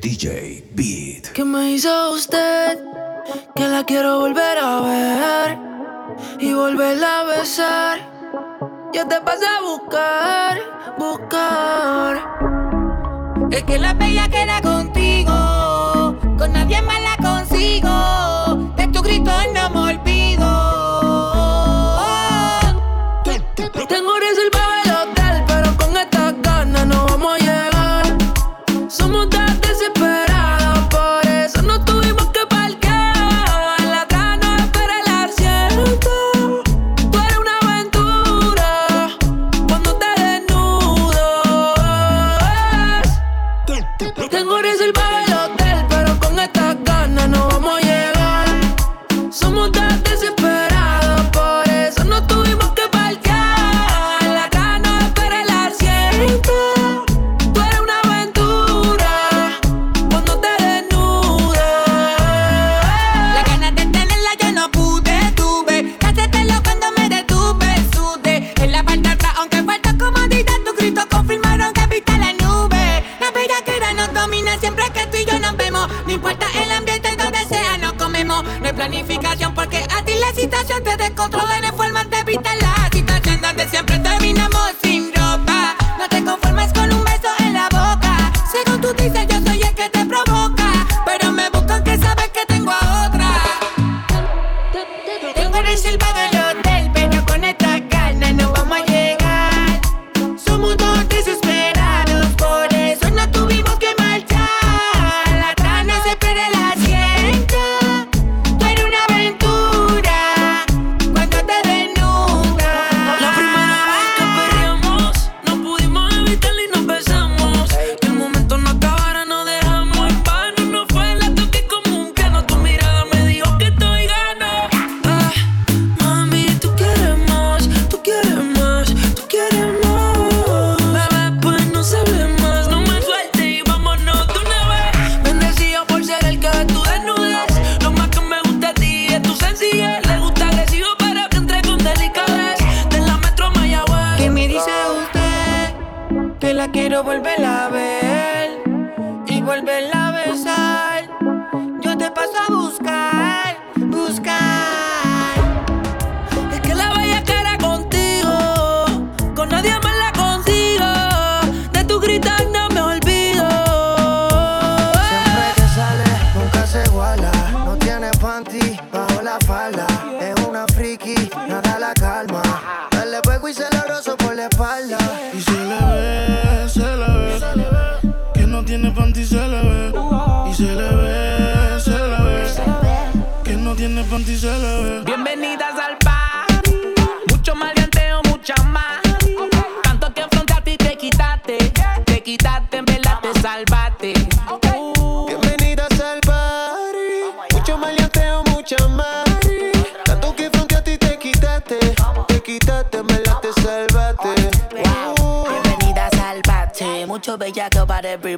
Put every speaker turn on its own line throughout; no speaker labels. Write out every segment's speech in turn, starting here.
DJ Beat.
¿Qué me hizo usted? Que la quiero volver a ver y volverla a besar. Yo te pasé a buscar, buscar.
Es que la bella queda contigo, con nadie más la consigo. vuelve la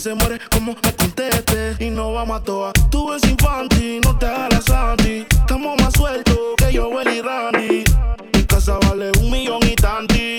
se muere como me conteste y no vamos a toa. Tú eres infantil, no te hagas santi. Estamos más sueltos que yo, Willy y Randy. Mi casa vale un millón y tanti.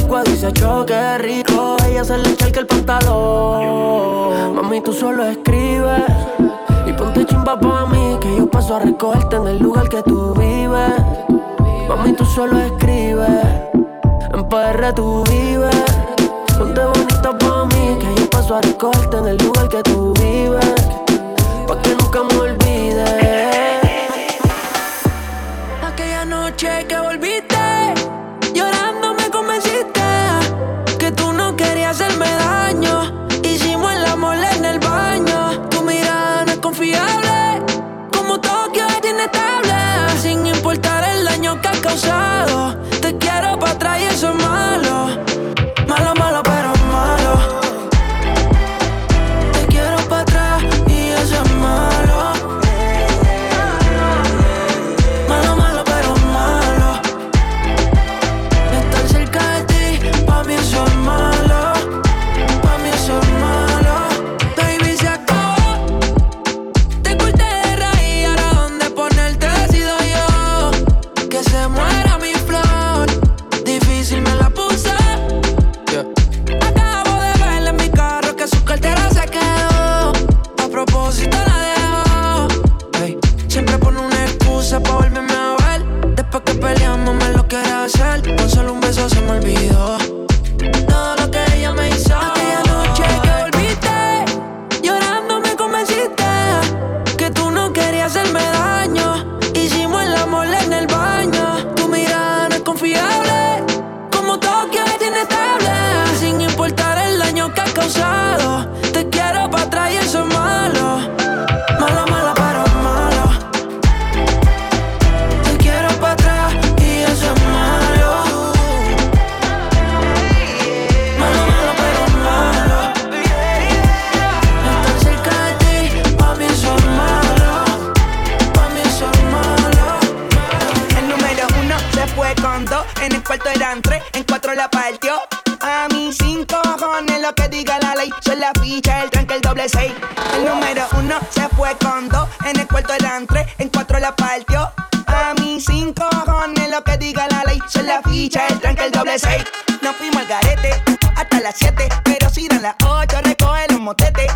boricua dice choque rico, ella se le echa el pantalón. Mami, tú solo escribes y ponte chimba pa' mí, que yo paso a recogerte en el lugar que tú vives. Mami, tú solo escribes, en PR tú vives. Ponte bonita pa' mí, que yo paso a recogerte en el lugar que tú vives. Pa' que nunca me olvides.
Aquella noche que volviste, hacerme daño. Hicimos el amor en el baño. Tu mirada no es confiable, como Tokio es inestable. Sin importar el daño que has causado, te quiero para atrás y eso es malo.
Fue con dos, en el cuarto eran tres, en cuatro la partió. A mí cinco cojones lo que diga la ley, son la ficha, el tranque, el doble seis. Nos fuimos al garete hasta las siete, pero si dan las ocho recoge los motetes.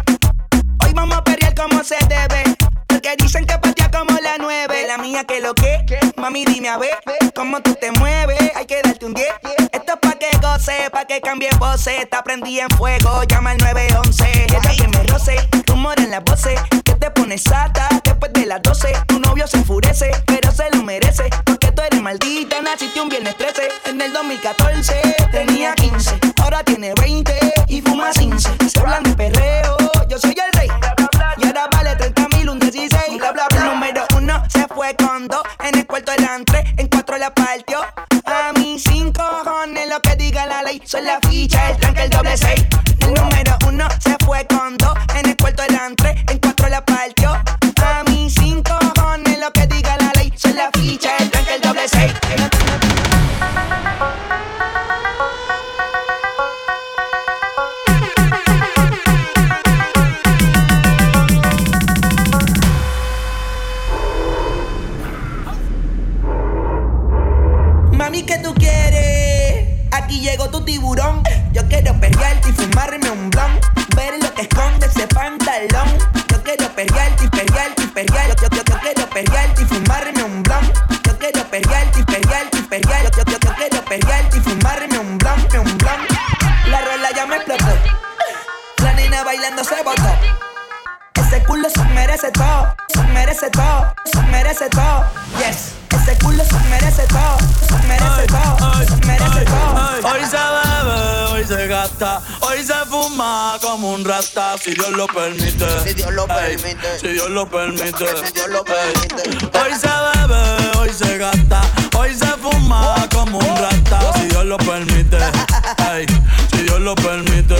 Hoy vamos a pelear como se debe. Porque dicen que patea como la nueve. La mía que lo que, mami dime a ver cómo tú te mueves. Hay que darte un 10. Esto es pa' que goce, pa' que cambie voces. Está prendí en fuego, llama al 911. Ella que me roce, rumor en las voces. Te pones sata después de las 12. Tu novio se enfurece, pero se lo merece. Porque tú eres maldita, naciste un viernes 13. En el 2014 tenía 15, ahora tiene 20 y fuma 15. Se hablan de perreo, yo soy el rey. Y ahora vale 30 mil, un 16. Bla, bla, bla. Número uno se fue con dos. En el cuarto eran tres, en cuatro la partió. A mí cinco cojones lo que diga la ley. Son la ficha, el tranque, el doble seis. El número uno se fue con dos. Tiburón. Yo quiero perrearte y fumarme un blon. Ver lo que esconde ese pantalón. Culo se merece todo, se merece todo, se merece todo. Yes, ese culo se merece todo, se merece todo, se merece todo.
Hoy se bebe, hoy se gasta, hoy se fuma como un rasta, si Dios lo permite.
Si Dios lo
Ey,
permite.
Si Dios lo permite.
Si Dios lo permite.
Hoy se bebe, hoy se gasta, hoy se fuma como un rasta, si Dios lo permite. Ey, si Dios lo permite.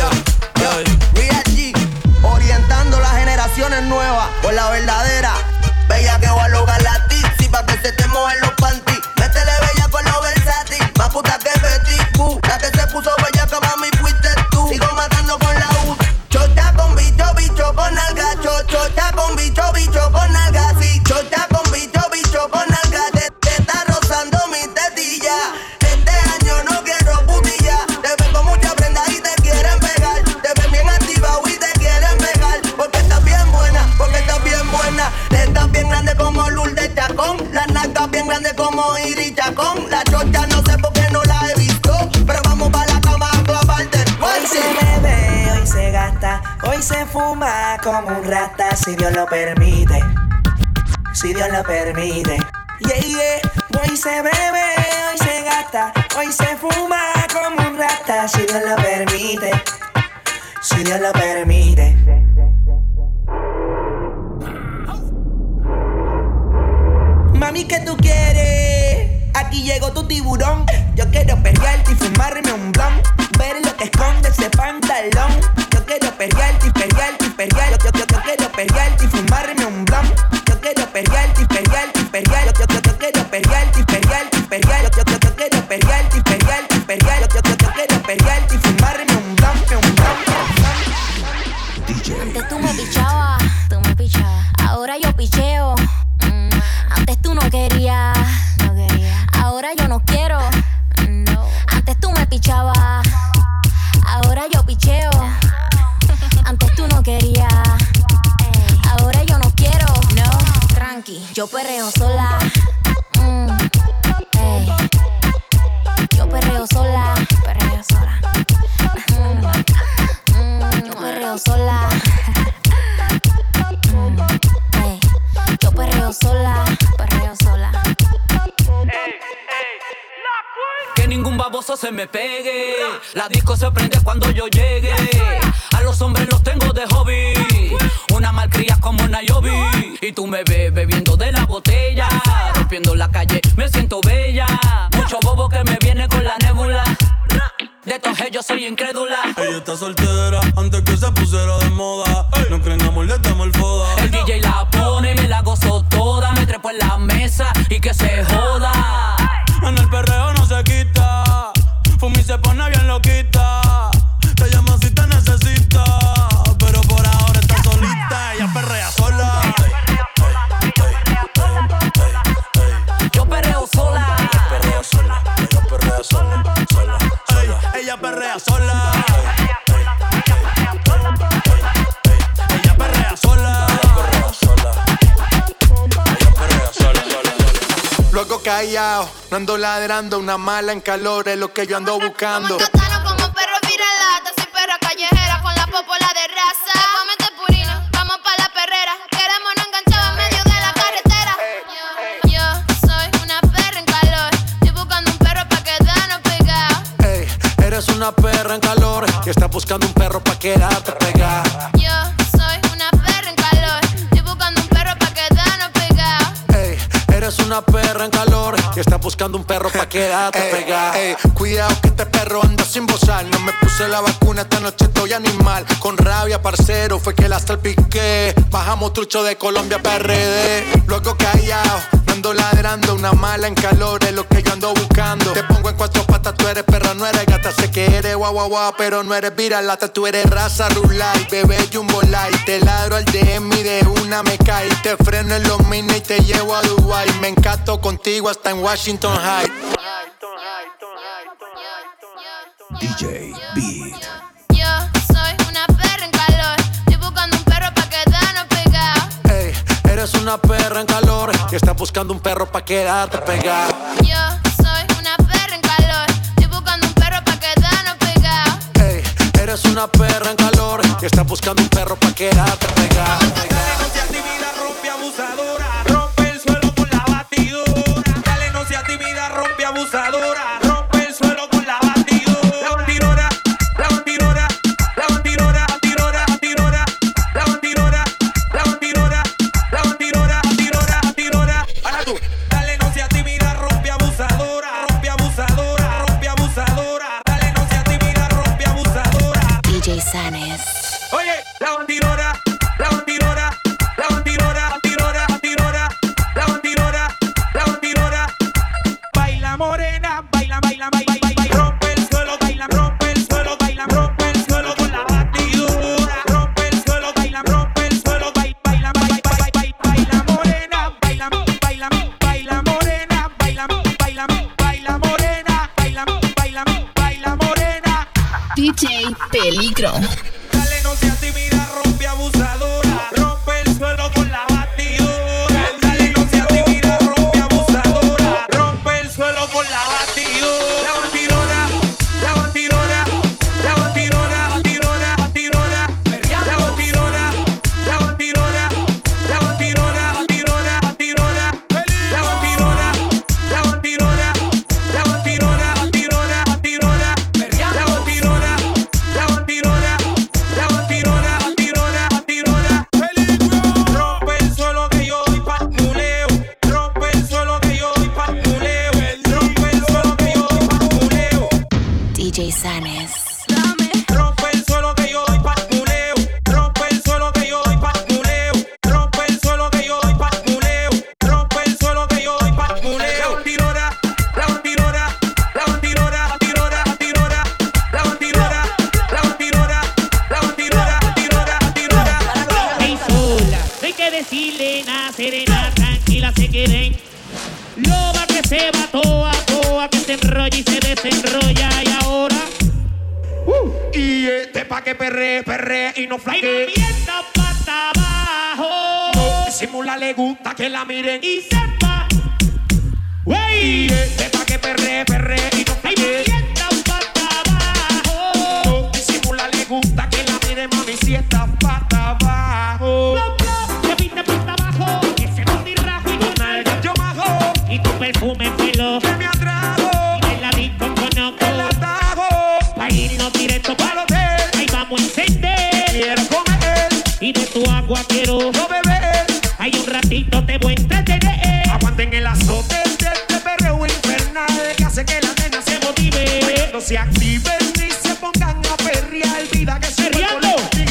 Está soltera antes que se pusiera de moda. No creen amor, le damos el foda.
El DJ la pone, me la gozo toda. Me trepo en la mesa y que se joda.
No
ando ladrando, una mala en calor es lo que yo ando buscando.
Catano como perro viralata, soy perra callejera con la popola de raza. Te voy a meter purina, vamos pa' la perrera. Queremos no enganchado en medio de la carretera. Yo, yo soy una perra en calor, estoy buscando un perro pa' quedarnos pegados.
Ey, eres una perra en calor y estás buscando un perro pa' quedarte quedarte pegada. Ey, cuidado que este perro anda sin bozar. No me puse la vacuna, esta noche estoy animal. Con rabia, parcero, fue que la salpiqué. Bajamos trucho de Colombia PRD. Luego callado, ando ladrando, una mala en calor es lo que yo ando buscando. Te pongo en cuatro patas, tú eres perra, no eres gata. Sé que eres guau guau guau, pero no eres viralata. Tú eres raza rulay, bebé jumbo light. Te ladro al DM y de una me cae. Te freno en los mini y te llevo a Dubai. Me encanto contigo hasta en Washington High.
DJ Beat. Yo soy una perra en calor, estoy buscando un perro pa' quedarnos pegados.
Ey, eres una perra en calor y estás buscando un perro pa' quedarte pegada.
Yo soy una perra en calor, estoy buscando un perro pa' quedarnos pegados.
Ey, eres una perra en calor y estás buscando un perro pa' quedarte pegada.
DJ Sanes.
Pongan a perrear. Vida
que
se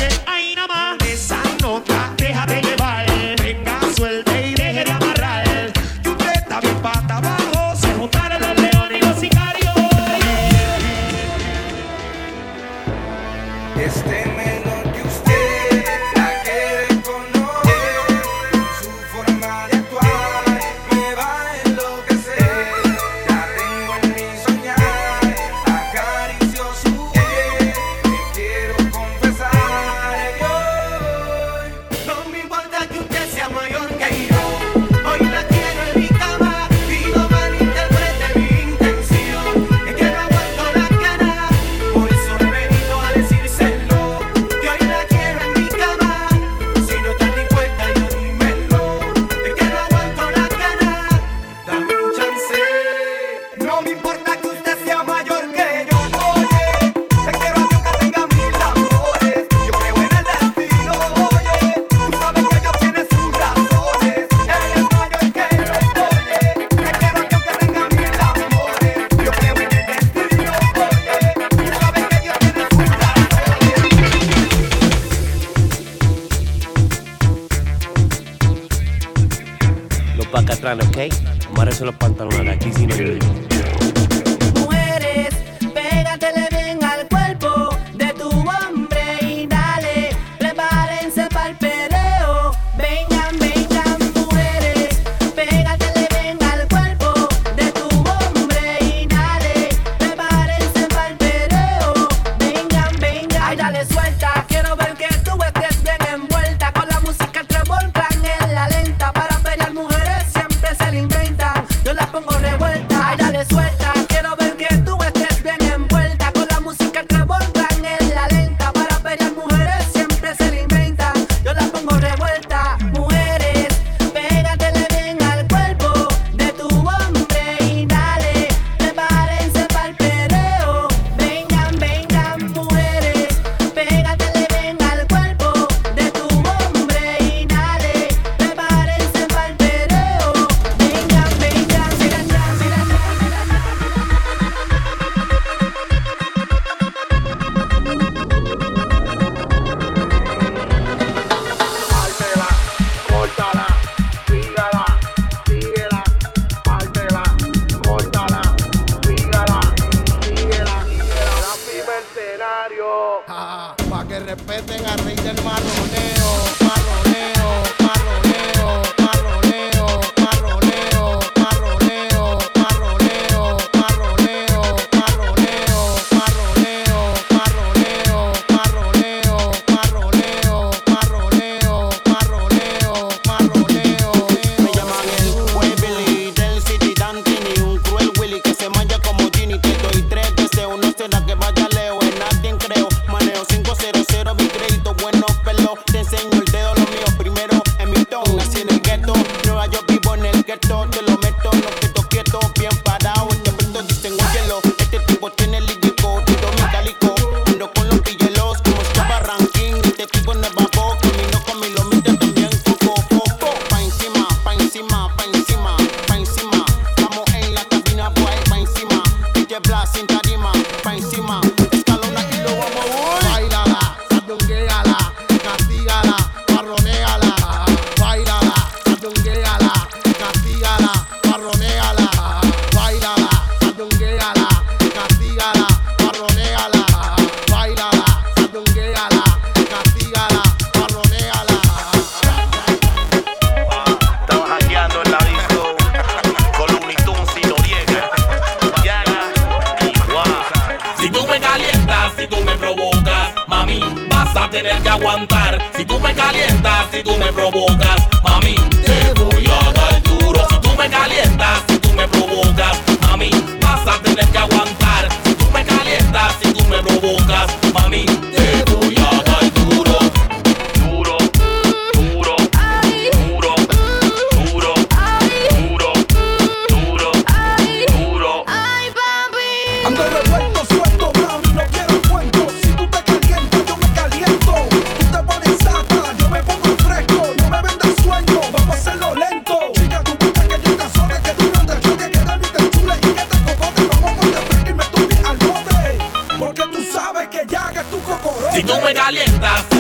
juega alientas.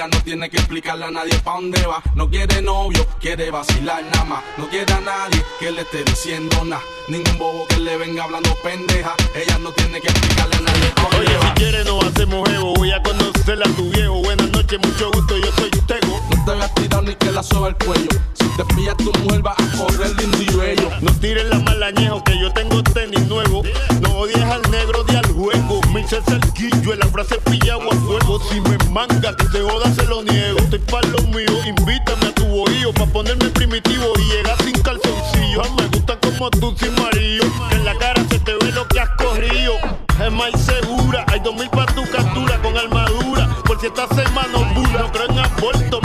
ella no tiene que explicarle a nadie pa' dónde va. No quiere novio, quiere vacilar nada más. No quiere a nadie que le esté diciendo nada. Ningún bobo que le venga hablando pendeja. Ella no tiene que explicarle a nadie pa' dónde
Oye, si quiere no hacemos ego. Voy a conocerla a tu viejo. Buenas noches, mucho gusto, yo soy Tego.
No te veas tirado ni que la soba el cuello. Si te pillas tu mujer a correr lindo y.
No tires la malañejo que yo tengo tenis nuevo. No odies al negro de al juego camisa el quillo, la frase pillado a fuego. Si me manga, que te joda, se lo niego. Estoy pa' lo mío, invítame a tu bohío, pa' ponerme primitivo y llegar sin calzoncillo. Ah, me gustan como tú sin marido, que en la cara se te ve lo que has corrido. Es más segura, hay dos mil pa' tu captura con armadura, por si esta semana no no creo en aborto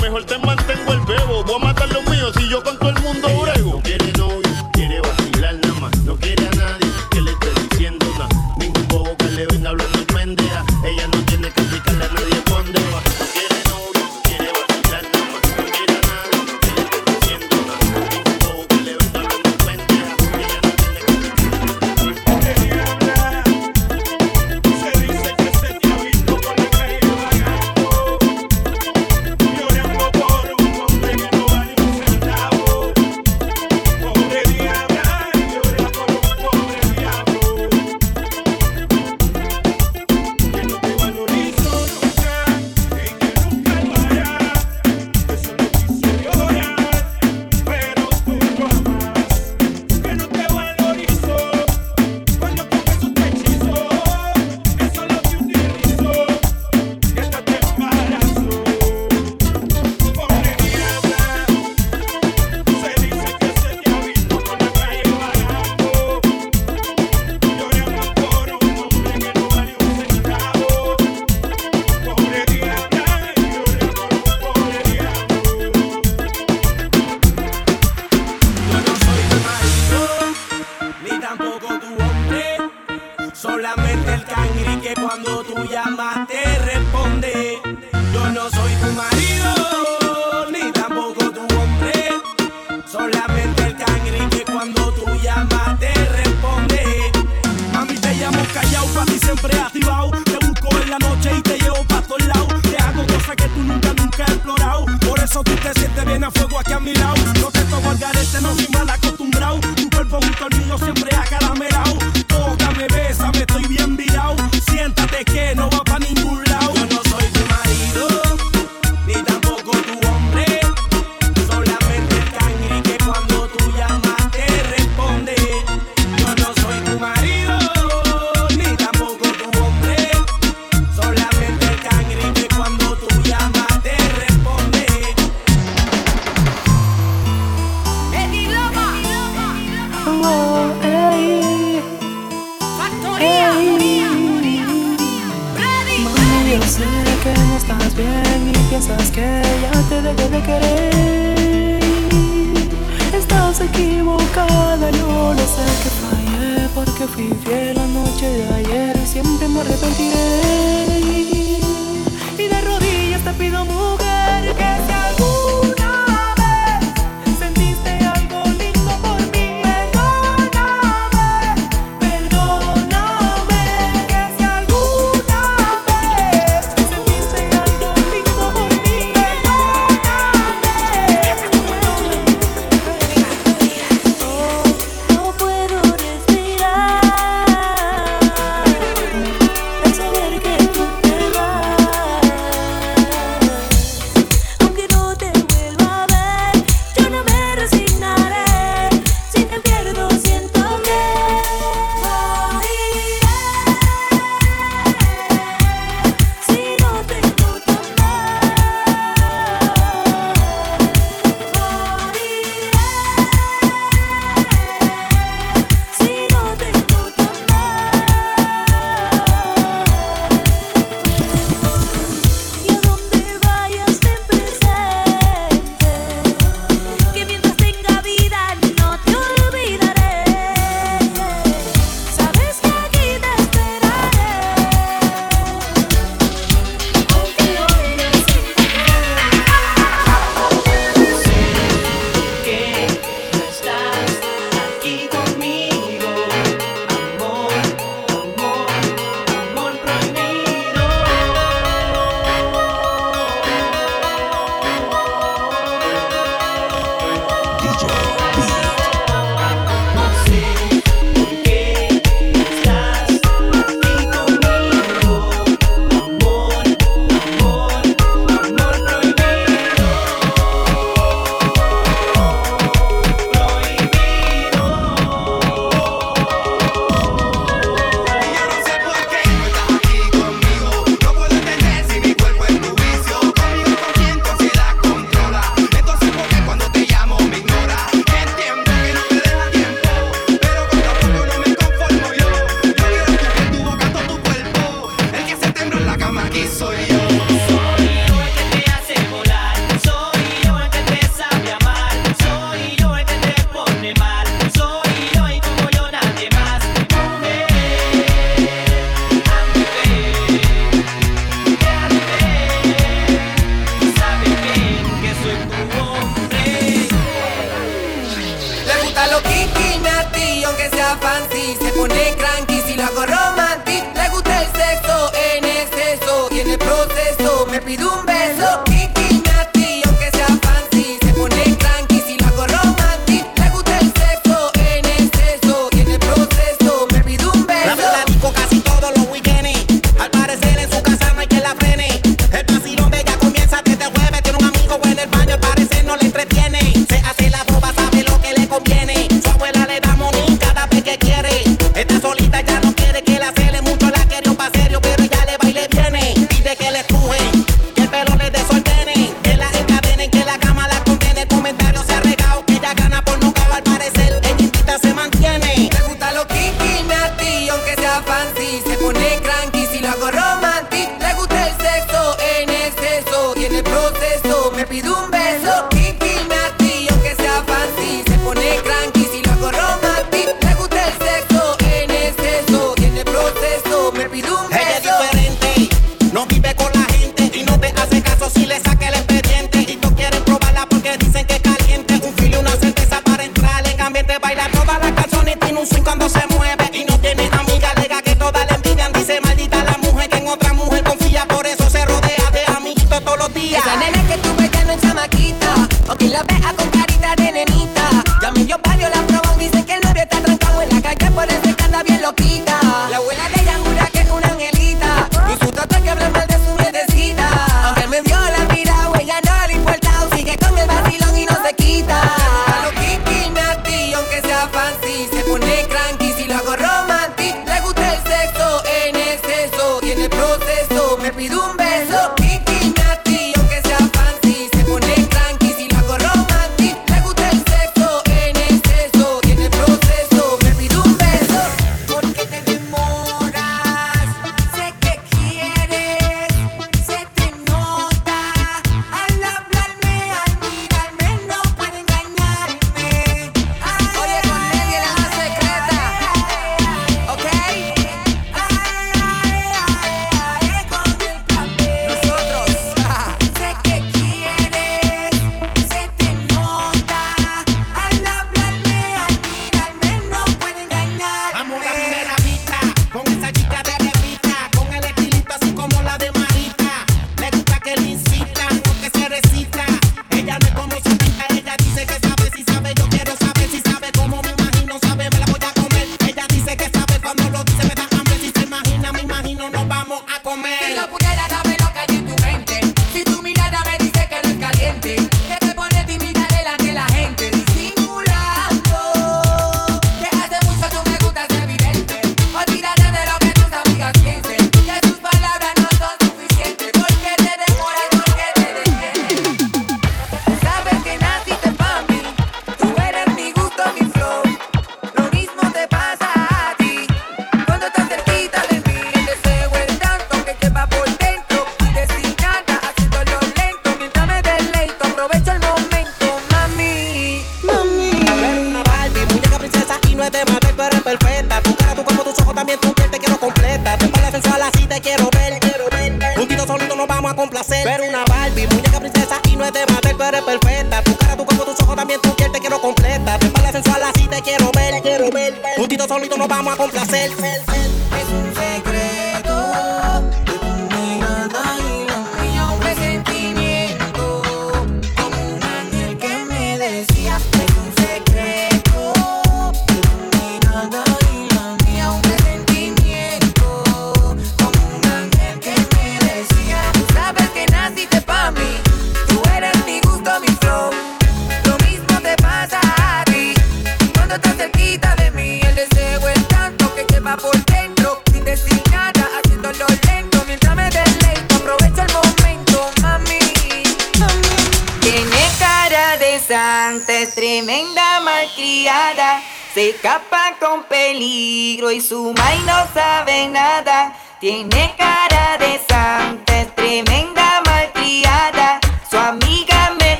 Being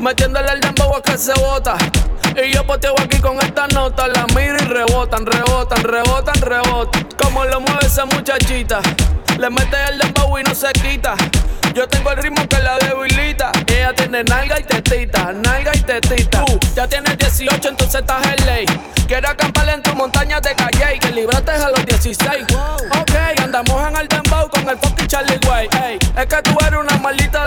metiéndole el dembow a que se bota. Y yo poteo aquí con esta nota, la miro y rebotan, rebotan, rebotan, rebotan. Como lo mueve esa muchachita, le mete el dembow y no se quita. Yo tengo el ritmo que la debilita. Ella tiene nalga y tetita, nalga y tetita. Tú ya tienes 18, entonces estás en ley. Quiero acampar en tu montaña de calle y que libraste a los 16. Ok, andamos en el dembow con el fucking Charlie Way. Ey, es que tú eres una maldita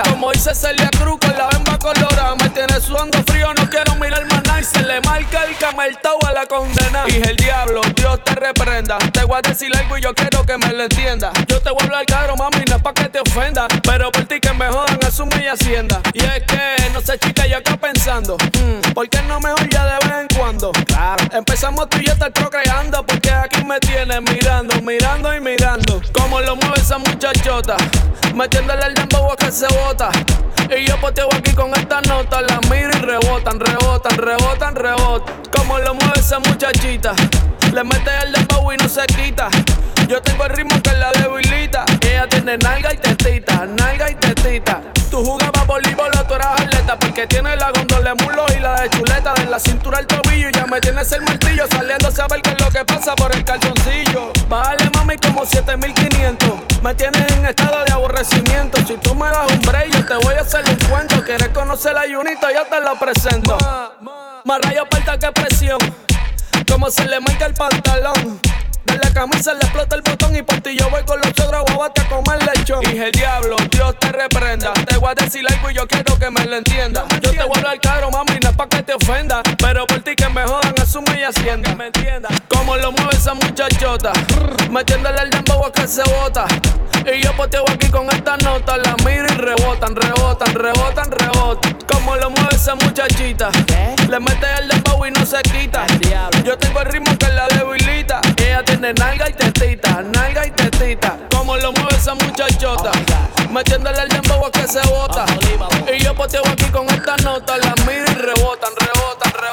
Como dice Celia Cruz con la bemba colorada. Me tiene sudando frío, no quiero mirar más nada. Y se le marca el cameltao a la condena. Y el diablo, Dios te reprenda. Te voy a decir algo y yo quiero que me lo entiendas. Yo te voy a hablar caro, mami, no es pa' que te ofenda. Pero por ti que me jodan, asume y hacienda. Y es que, no sé, chica, yo acá pensando. mm, ¿Por qué no mejor ya de vez en cuando? Claro. Empezamos tú y yo a estar procreando. Porque aquí me tienes mirando, mirando y mirando. Como lo mueve esa muchachota. Metiéndole el dembow a que se bota. Y yo poteo aquí con esta nota. La miro y rebotan, rebotan, rebotan, rebotan. Como lo mueve esa muchachita. Le mete el dembow y no se quita. Yo tengo el ritmo que la debilita. Ella tiene nalga y tetita, nalga y tetita. Tú jugabas voleibol o tú eras atleta porque tiene la gondola de mulo y la de chuleta de la cintura al tobillo y ya me tienes el martillo saliendo a saber qué es lo que pasa por el calzoncillo. Bájale mami como 7500. Me tienes en estado de aborrecimiento. Si tú me das un break, yo te voy a hacer un cuento. Quieres conocer la Junita, yo te lo presento. Más rayo falta que presión. Como se le marca el pantalón. La camisa le explota el botón y por ti yo voy con los otros guabate a comer lechón. El diablo, Dios te reprenda. Te voy a decir algo y yo quiero que me lo entienda. Yo te voy a hablar caro, mami, no es pa' que te ofenda. Pero por ti que me jodan, asume y hacienda. me entienda. Como lo mueve esa muchachota. Metiéndole el dembow a que se bota. Y yo poteo aquí con esta nota. La miro y rebotan, rebotan, rebotan, rebotan. Como lo mueve esa muchachita. Le mete el dembow y no se quita. Yo tengo el ritmo que la debilita. Ella tiene nalga y tetita, nalga y tetita. Como lo mueve esa muchachota. Metiéndole el dembow a que se bota. Y yo poteo aquí con esta nota. La miro y rebotan, rebotan, rebotan.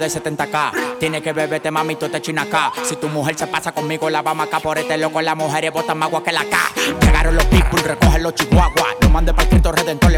de
70k. Tiene que beberte, mami, tú te china. Si tu mujer se pasa conmigo, la vamos acá por este loco. Las mujeres botan más agua que la K. Llegaron los people, recogen los chihuahuas. Lo mandé para el Cristo Redentor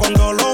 cuando lo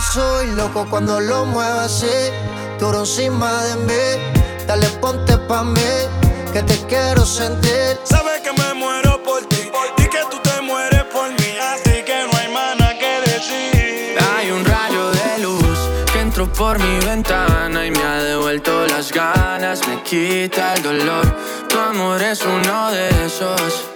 soy loco cuando lo muevo así, duro encima de mí. Dale ponte pa mí, que te quiero sentir. Sabes que me muero por ti y que tú te mueres por mí, así que no hay mana que decir.
Hay
un rayo de luz que entró por mi ventana y me ha devuelto las ganas, me quita el dolor. Tu amor es uno de esos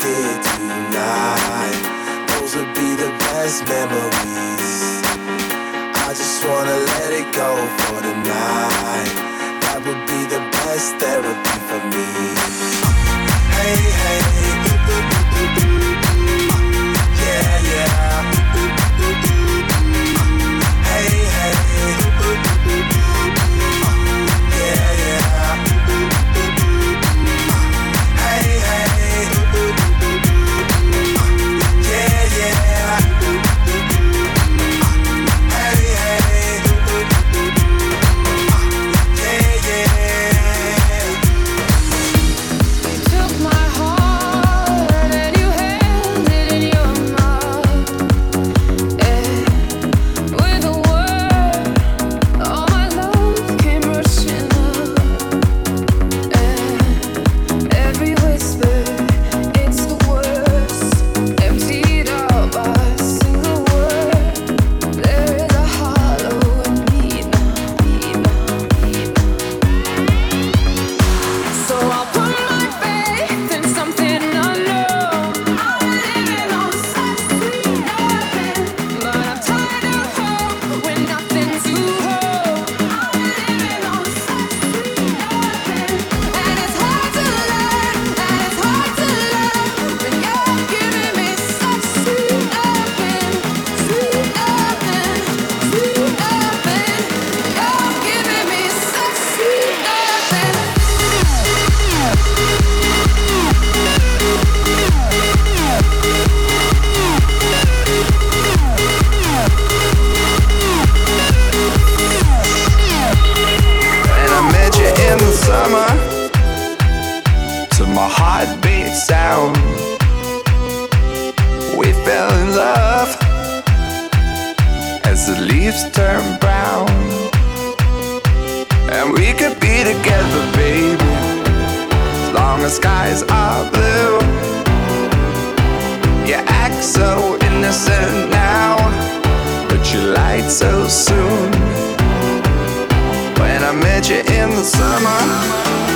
did tonight. Those would be the best memories. I just wanna let it go for
tonight. in the
summer.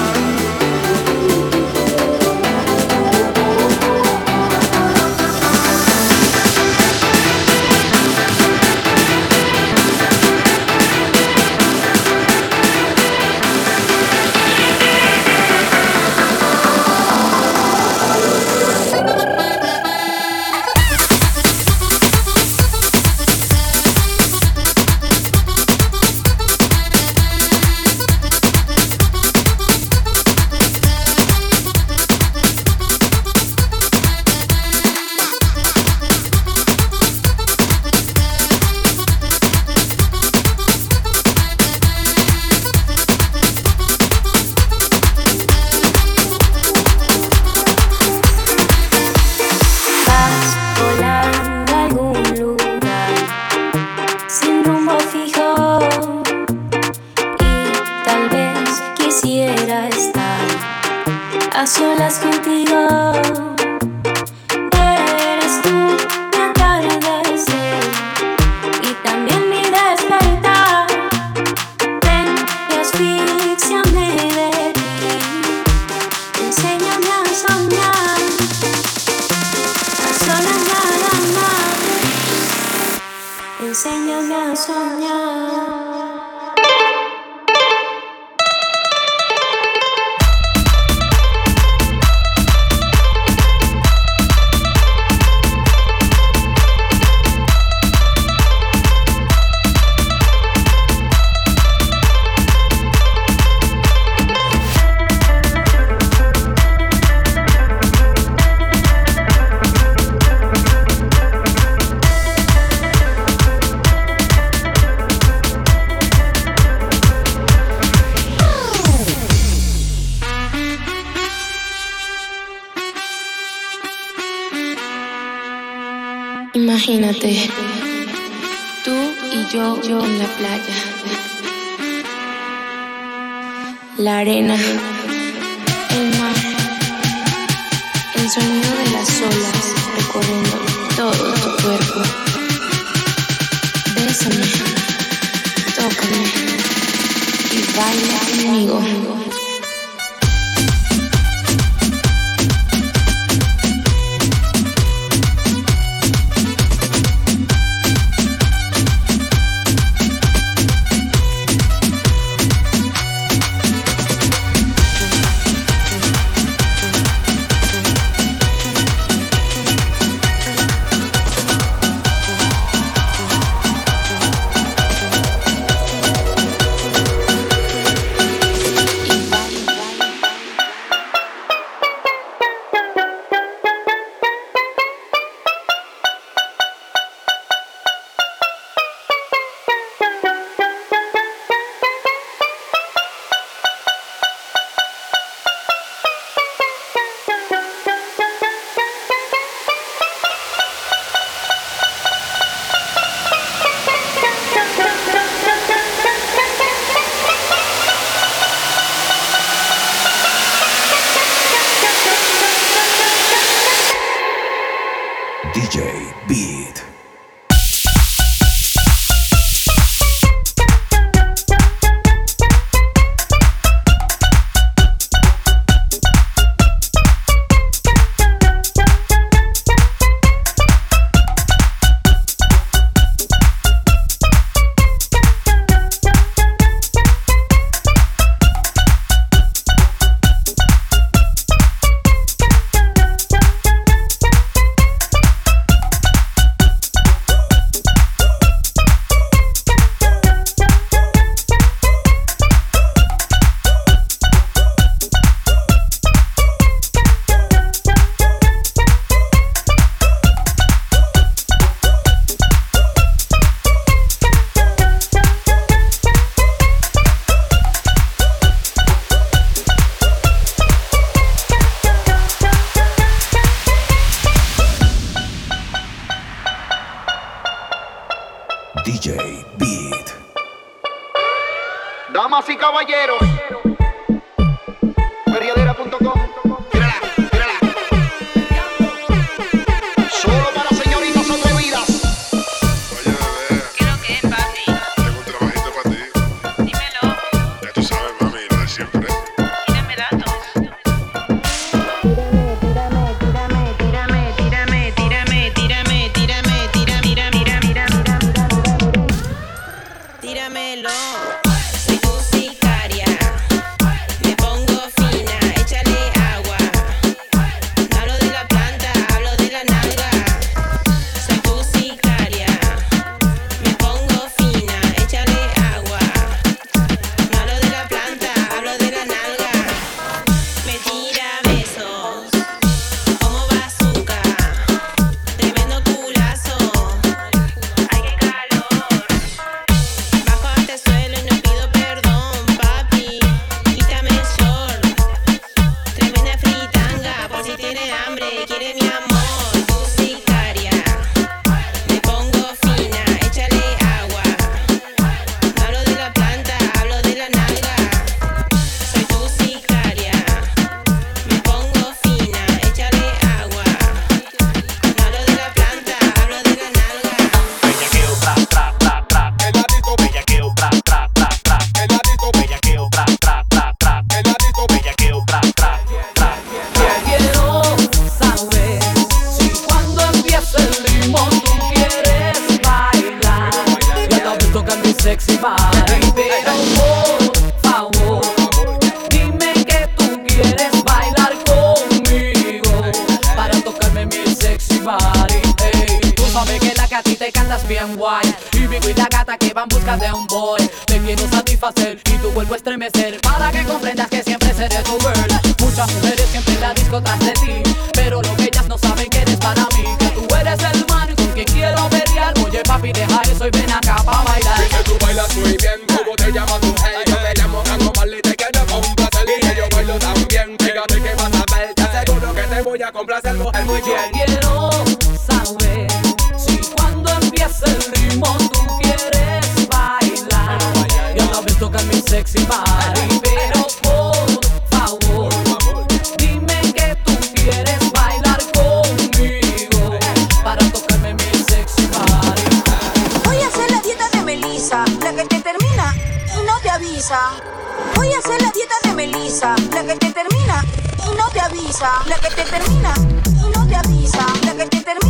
Baila conmigo.
avisa. Voy a hacer la dieta de Melissa, la que te termina y no te avisa, la que te termina y no te avisa, la que te termina.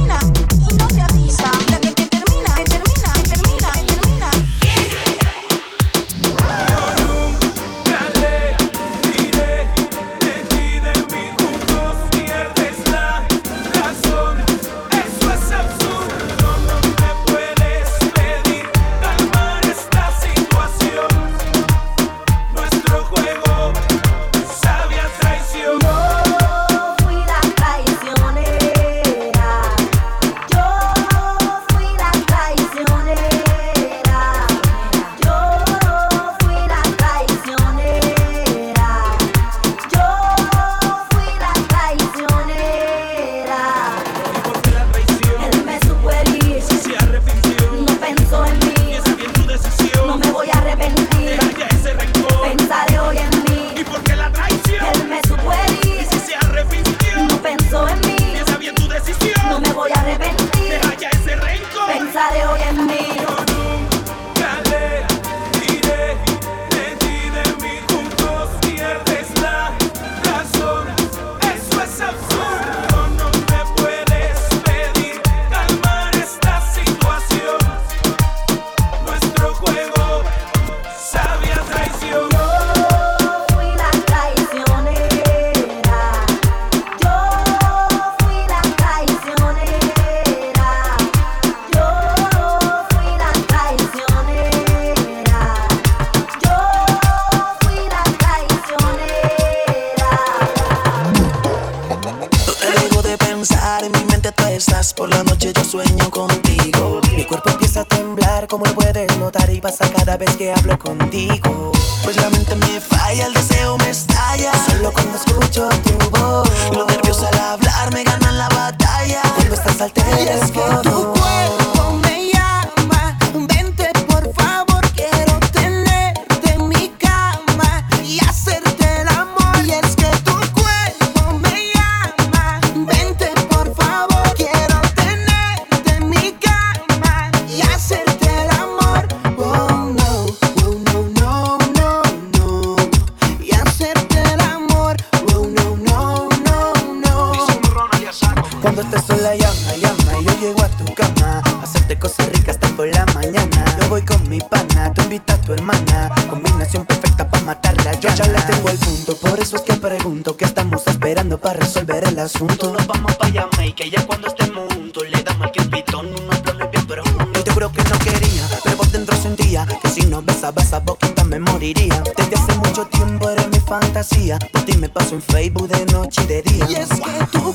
asunto. Nos vamos pa' Jamaica y ya cuando estemos juntos le damos al pitón unos planes bien profundos. Y te juro que no quería, pero por dentro sentía que si no besaba esa boquita me moriría. Desde hace mucho tiempo era mi fantasía, por ti me paso en Facebook de noche y de día.
Y es que tu